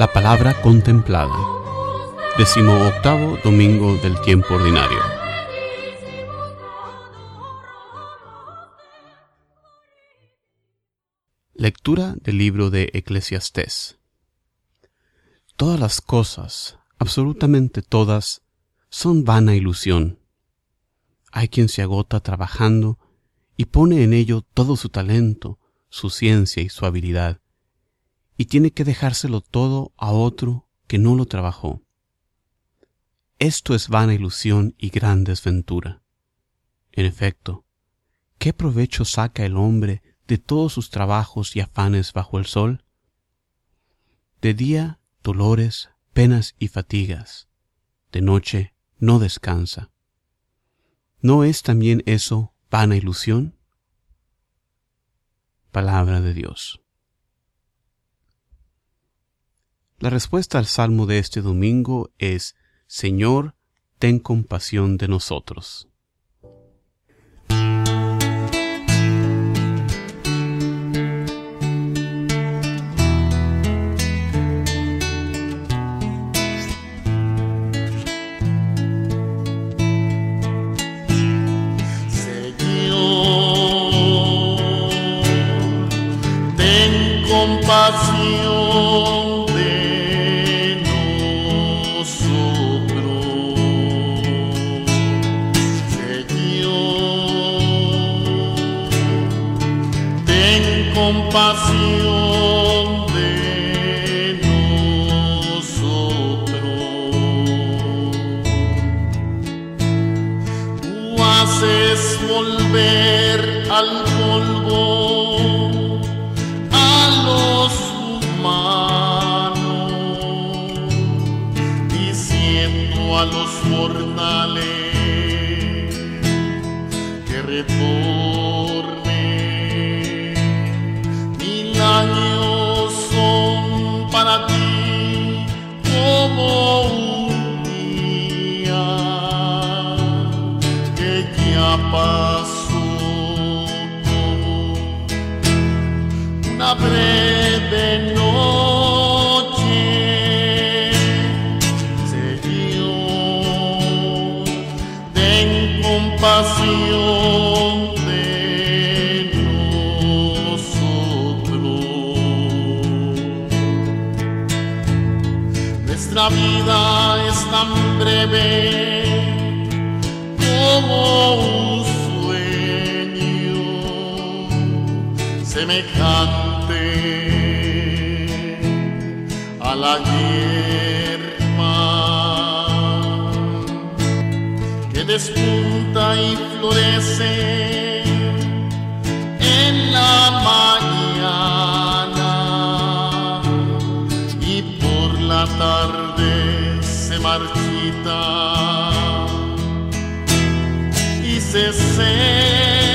La palabra contemplada. Décimo octavo domingo del tiempo ordinario. Lectura del libro de Eclesiastés. Todas las cosas, absolutamente todas, son vana ilusión. Hay quien se agota trabajando y pone en ello todo su talento, su ciencia y su habilidad y tiene que dejárselo todo a otro que no lo trabajó. Esto es vana ilusión y gran desventura. En efecto, ¿qué provecho saca el hombre de todos sus trabajos y afanes bajo el sol? De día, dolores, penas y fatigas. De noche, no descansa. ¿No es también eso vana ilusión? Palabra de Dios. La respuesta al salmo de este domingo es, Señor, ten compasión de nosotros. Nuestra vida es tan breve como un sueño semejante a la hierba que despunta y florece en la mañana la tarde se marchita y se seca.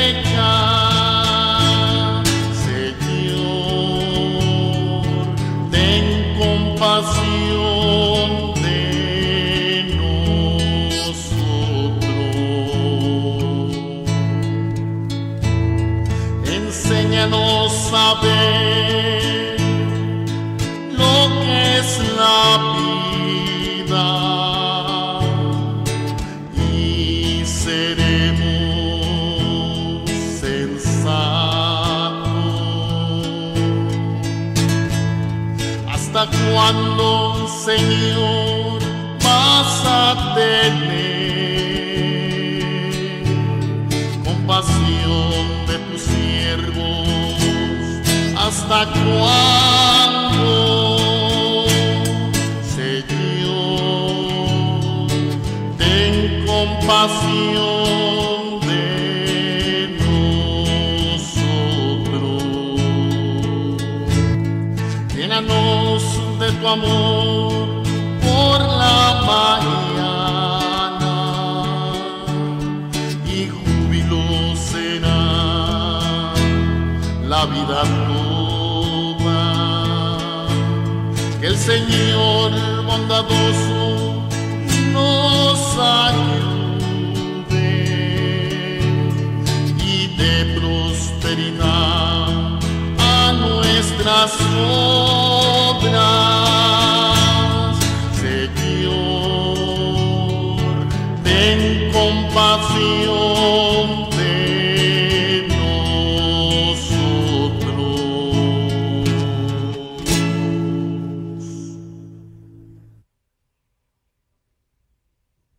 Cuándo, Señor, vas a tener compasión de tus siervos? ¿Hasta cuándo, Señor? ten compasión tu amor por la mañana y júbilo será la vida toda. Que el Señor bondadoso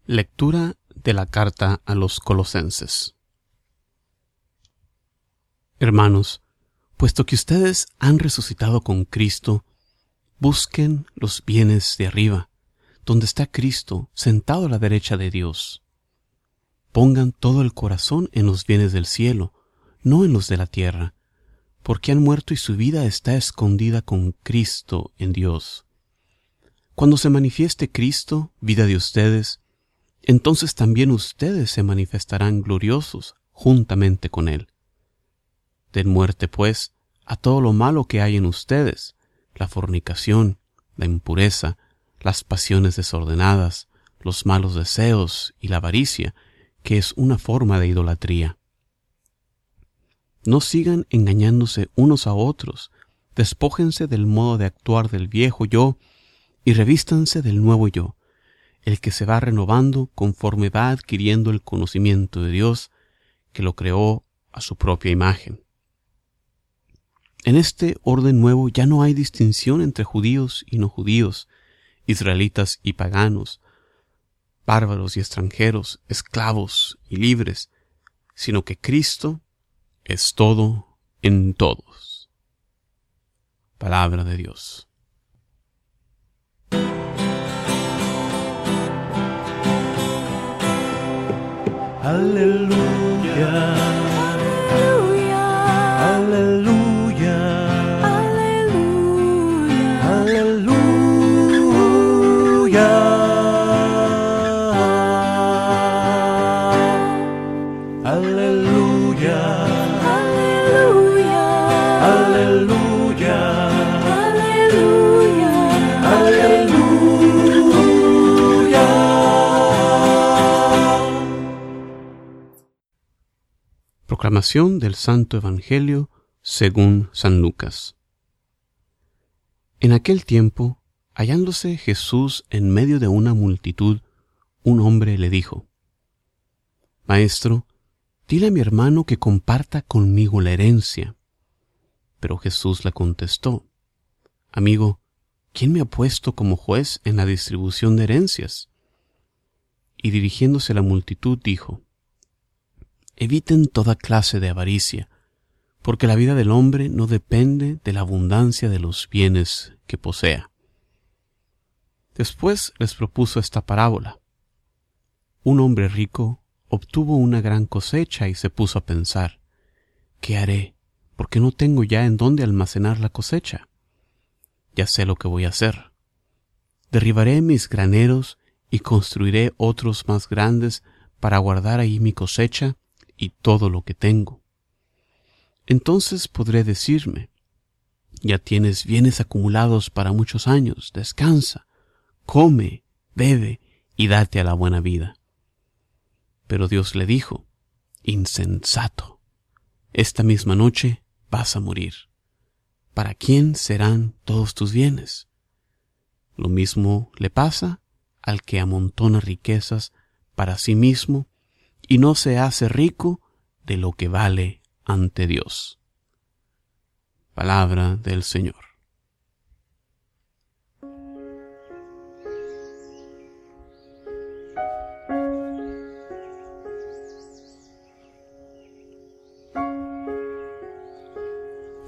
Lectura de la carta a los colosenses. Hermanos, puesto que ustedes han resucitado con Cristo, busquen los bienes de arriba, donde está Cristo sentado a la derecha de Dios. Pongan todo el corazón en los bienes del cielo, no en los de la tierra, porque han muerto y su vida está escondida con Cristo en Dios. Cuando se manifieste Cristo, vida de ustedes, entonces también ustedes se manifestarán gloriosos juntamente con Él. Den muerte, pues, a todo lo malo que hay en ustedes, la fornicación, la impureza, las pasiones desordenadas, los malos deseos y la avaricia, que es una forma de idolatría. No sigan engañándose unos a otros, despójense del modo de actuar del viejo yo y revístanse del nuevo yo, el que se va renovando conforme va adquiriendo el conocimiento de Dios, que lo creó a su propia imagen. En este orden nuevo ya no hay distinción entre judíos y no judíos, israelitas y paganos, bárbaros y extranjeros, esclavos y libres, sino que Cristo es todo en todos. Palabra de Dios. Aleluya. Proclamación del Santo Evangelio según San Lucas. En aquel tiempo, hallándose Jesús en medio de una multitud, un hombre le dijo, Maestro, dile a mi hermano que comparta conmigo la herencia. Pero Jesús le contestó, Amigo, ¿quién me ha puesto como juez en la distribución de herencias? Y dirigiéndose a la multitud dijo, Eviten toda clase de avaricia, porque la vida del hombre no depende de la abundancia de los bienes que posea. Después les propuso esta parábola. Un hombre rico obtuvo una gran cosecha y se puso a pensar, ¿qué haré? Porque no tengo ya en dónde almacenar la cosecha. Ya sé lo que voy a hacer. Derribaré mis graneros y construiré otros más grandes para guardar ahí mi cosecha y todo lo que tengo. Entonces podré decirme, ya tienes bienes acumulados para muchos años, descansa, come, bebe y date a la buena vida. Pero Dios le dijo, insensato, esta misma noche vas a morir. ¿Para quién serán todos tus bienes? Lo mismo le pasa al que amontona riquezas para sí mismo y no se hace rico de lo que vale ante Dios. Palabra del Señor.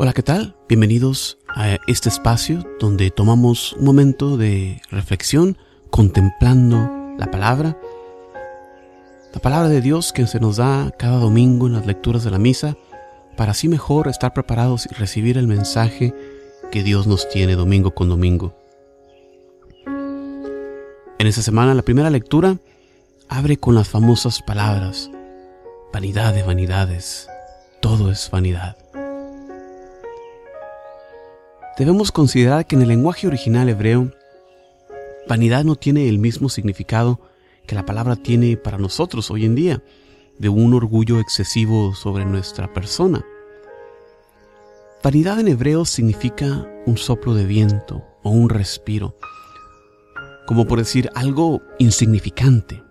Hola, ¿qué tal? Bienvenidos a este espacio donde tomamos un momento de reflexión contemplando la palabra la palabra de Dios que se nos da cada domingo en las lecturas de la misa, para así mejor estar preparados y recibir el mensaje que Dios nos tiene domingo con domingo. En esta semana la primera lectura abre con las famosas palabras, vanidad de vanidades, todo es vanidad. Debemos considerar que en el lenguaje original hebreo, vanidad no tiene el mismo significado que la palabra tiene para nosotros hoy en día, de un orgullo excesivo sobre nuestra persona. Vanidad en hebreo significa un soplo de viento o un respiro, como por decir algo insignificante.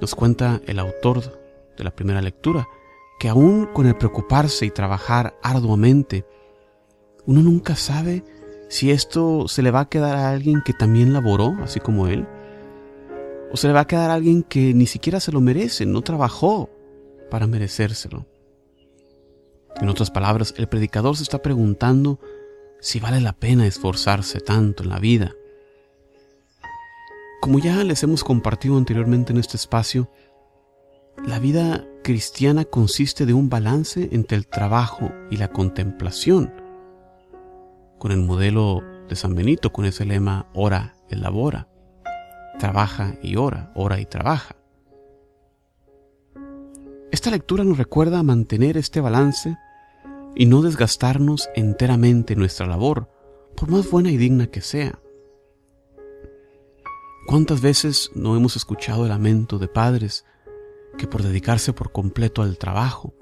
Nos cuenta el autor de la primera lectura que aún con el preocuparse y trabajar arduamente, uno nunca sabe si esto se le va a quedar a alguien que también laboró, así como él, o se le va a quedar a alguien que ni siquiera se lo merece, no trabajó para merecérselo. En otras palabras, el predicador se está preguntando si vale la pena esforzarse tanto en la vida. Como ya les hemos compartido anteriormente en este espacio, la vida cristiana consiste de un balance entre el trabajo y la contemplación. Con el modelo de San Benito, con ese lema ora y labora, trabaja y ora, ora y trabaja. Esta lectura nos recuerda mantener este balance y no desgastarnos enteramente nuestra labor, por más buena y digna que sea. ¿Cuántas veces no hemos escuchado el lamento de padres que por dedicarse por completo al trabajo,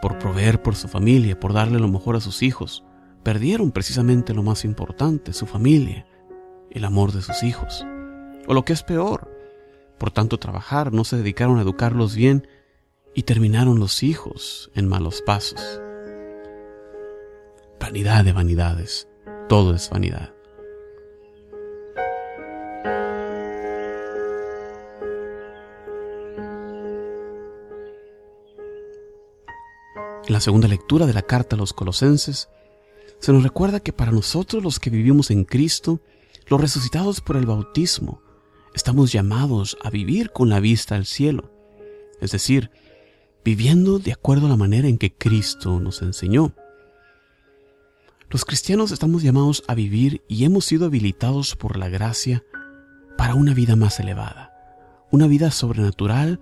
por proveer por su familia, por darle lo mejor a sus hijos, perdieron precisamente lo más importante, su familia, el amor de sus hijos? O lo que es peor, por tanto trabajar, no se dedicaron a educarlos bien y terminaron los hijos en malos pasos. Vanidad de vanidades, todo es vanidad. En la segunda lectura de la carta a los colosenses, se nos recuerda que para nosotros los que vivimos en Cristo, los resucitados por el bautismo, estamos llamados a vivir con la vista al cielo, es decir, viviendo de acuerdo a la manera en que Cristo nos enseñó. Los cristianos estamos llamados a vivir y hemos sido habilitados por la gracia para una vida más elevada, una vida sobrenatural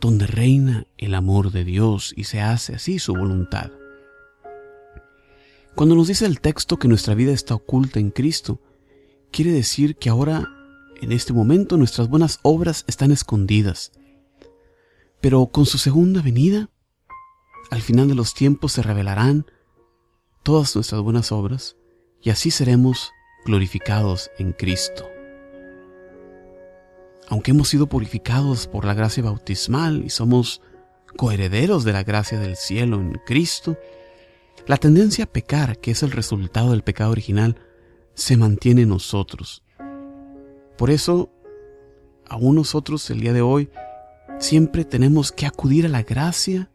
donde reina el amor de Dios y se hace así su voluntad. Cuando nos dice el texto que nuestra vida está oculta en Cristo, quiere decir que ahora, en este momento, nuestras buenas obras están escondidas, pero con su segunda venida, al final de los tiempos se revelarán todas nuestras buenas obras y así seremos glorificados en Cristo. Aunque hemos sido purificados por la gracia bautismal y somos coherederos de la gracia del cielo en Cristo, la tendencia a pecar, que es el resultado del pecado original, se mantiene en nosotros. Por eso, aún nosotros el día de hoy Siempre tenemos que acudir a la gracia,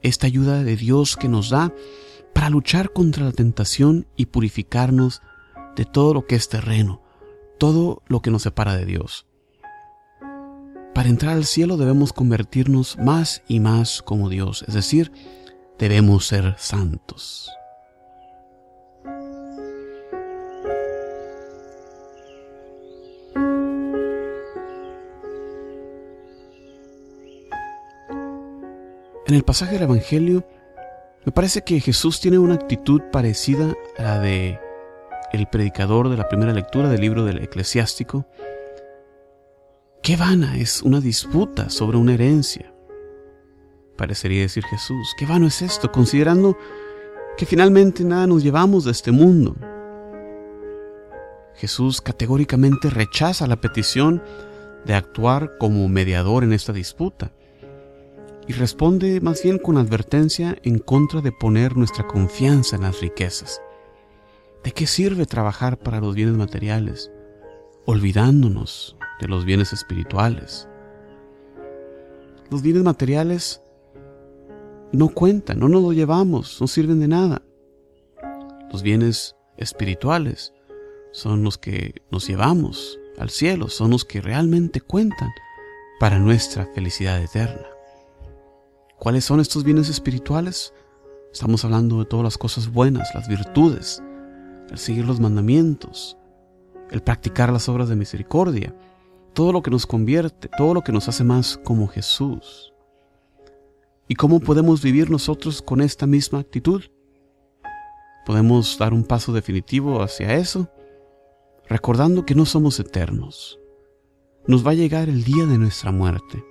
esta ayuda de Dios que nos da para luchar contra la tentación y purificarnos de todo lo que es terreno, todo lo que nos separa de Dios. Para entrar al cielo debemos convertirnos más y más como Dios, es decir, debemos ser santos. En el pasaje del Evangelio, me parece que Jesús tiene una actitud parecida a la de el predicador de la primera lectura del libro del eclesiástico. Qué vana es una disputa sobre una herencia. Parecería decir Jesús, qué vano es esto, considerando que finalmente nada nos llevamos de este mundo. Jesús categóricamente rechaza la petición de actuar como mediador en esta disputa y responde más bien con advertencia en contra de poner nuestra confianza en las riquezas. ¿De qué sirve trabajar para los bienes materiales, olvidándonos de los bienes espirituales? Los bienes materiales no cuentan, no nos los llevamos, no sirven de nada. Los bienes espirituales son los que nos llevamos al cielo, son los que realmente cuentan para nuestra felicidad eterna. ¿Cuáles son estos bienes espirituales? Estamos hablando de todas las cosas buenas, las virtudes, el seguir los mandamientos, el practicar las obras de misericordia, todo lo que nos convierte, todo lo que nos hace más como Jesús. ¿Y cómo podemos vivir nosotros con esta misma actitud? ¿Podemos dar un paso definitivo hacia eso? Recordando que no somos eternos. Nos va a llegar el día de nuestra muerte.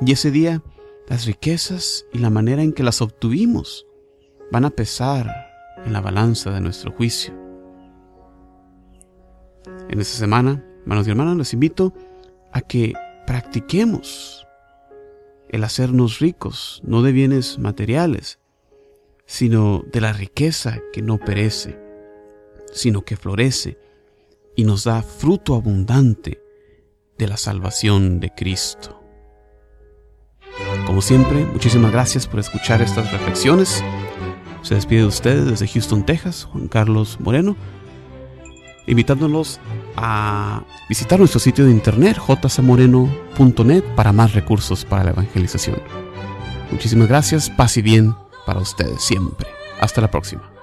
Y ese día las riquezas y la manera en que las obtuvimos van a pesar en la balanza de nuestro juicio. En esta semana, hermanos y hermanas, les invito a que practiquemos el hacernos ricos, no de bienes materiales, sino de la riqueza que no perece, sino que florece y nos da fruto abundante de la salvación de Cristo. Como siempre, muchísimas gracias por escuchar estas reflexiones. Se despide de ustedes desde Houston, Texas, Juan Carlos Moreno, invitándolos a visitar nuestro sitio de internet jsamoreno.net para más recursos para la evangelización. Muchísimas gracias, paz y bien para ustedes siempre. Hasta la próxima.